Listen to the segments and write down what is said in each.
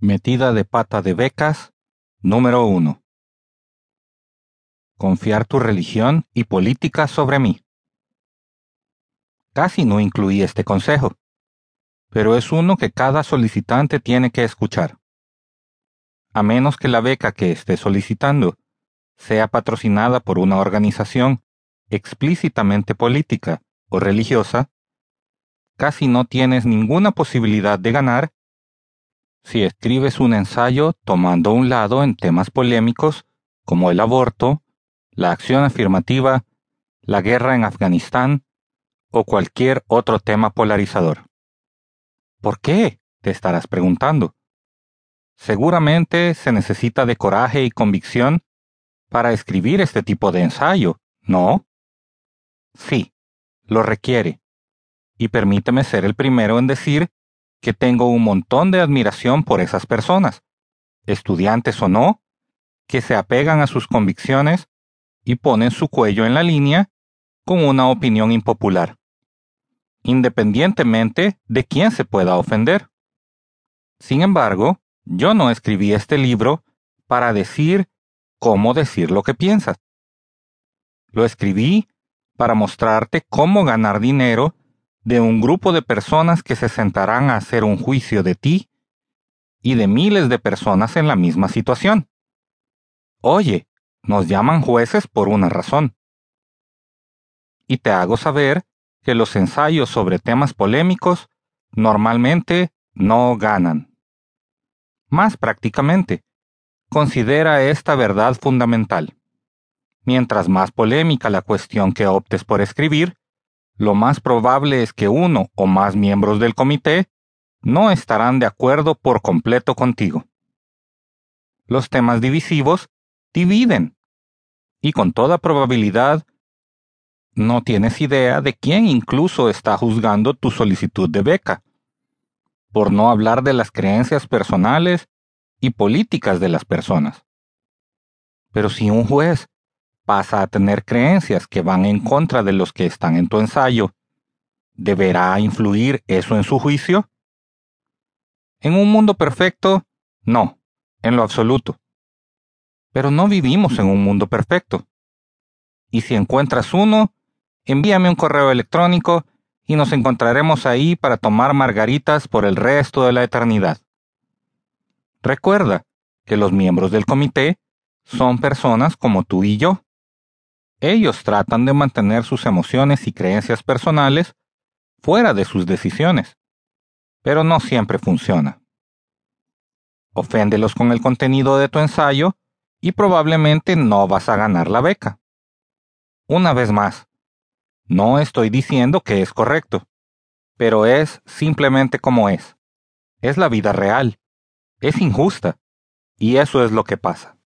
Metida de pata de becas número 1. Confiar tu religión y política sobre mí. Casi no incluí este consejo, pero es uno que cada solicitante tiene que escuchar. A menos que la beca que esté solicitando sea patrocinada por una organización explícitamente política o religiosa, casi no tienes ninguna posibilidad de ganar si escribes un ensayo tomando un lado en temas polémicos como el aborto, la acción afirmativa, la guerra en Afganistán o cualquier otro tema polarizador. ¿Por qué? te estarás preguntando. Seguramente se necesita de coraje y convicción para escribir este tipo de ensayo, ¿no? Sí, lo requiere. Y permíteme ser el primero en decir que tengo un montón de admiración por esas personas, estudiantes o no, que se apegan a sus convicciones y ponen su cuello en la línea con una opinión impopular, independientemente de quién se pueda ofender. Sin embargo, yo no escribí este libro para decir cómo decir lo que piensas. Lo escribí para mostrarte cómo ganar dinero de un grupo de personas que se sentarán a hacer un juicio de ti y de miles de personas en la misma situación. Oye, nos llaman jueces por una razón. Y te hago saber que los ensayos sobre temas polémicos normalmente no ganan. Más prácticamente, considera esta verdad fundamental. Mientras más polémica la cuestión que optes por escribir, lo más probable es que uno o más miembros del comité no estarán de acuerdo por completo contigo. Los temas divisivos dividen. Y con toda probabilidad, no tienes idea de quién incluso está juzgando tu solicitud de beca, por no hablar de las creencias personales y políticas de las personas. Pero si un juez pasa a tener creencias que van en contra de los que están en tu ensayo, ¿deberá influir eso en su juicio? En un mundo perfecto, no, en lo absoluto. Pero no vivimos en un mundo perfecto. Y si encuentras uno, envíame un correo electrónico y nos encontraremos ahí para tomar margaritas por el resto de la eternidad. Recuerda que los miembros del comité son personas como tú y yo. Ellos tratan de mantener sus emociones y creencias personales fuera de sus decisiones, pero no siempre funciona. Oféndelos con el contenido de tu ensayo y probablemente no vas a ganar la beca. Una vez más, no estoy diciendo que es correcto, pero es simplemente como es. Es la vida real. Es injusta. Y eso es lo que pasa.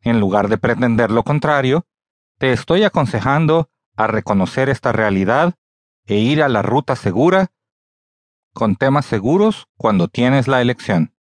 En lugar de pretender lo contrario, te estoy aconsejando a reconocer esta realidad e ir a la ruta segura con temas seguros cuando tienes la elección.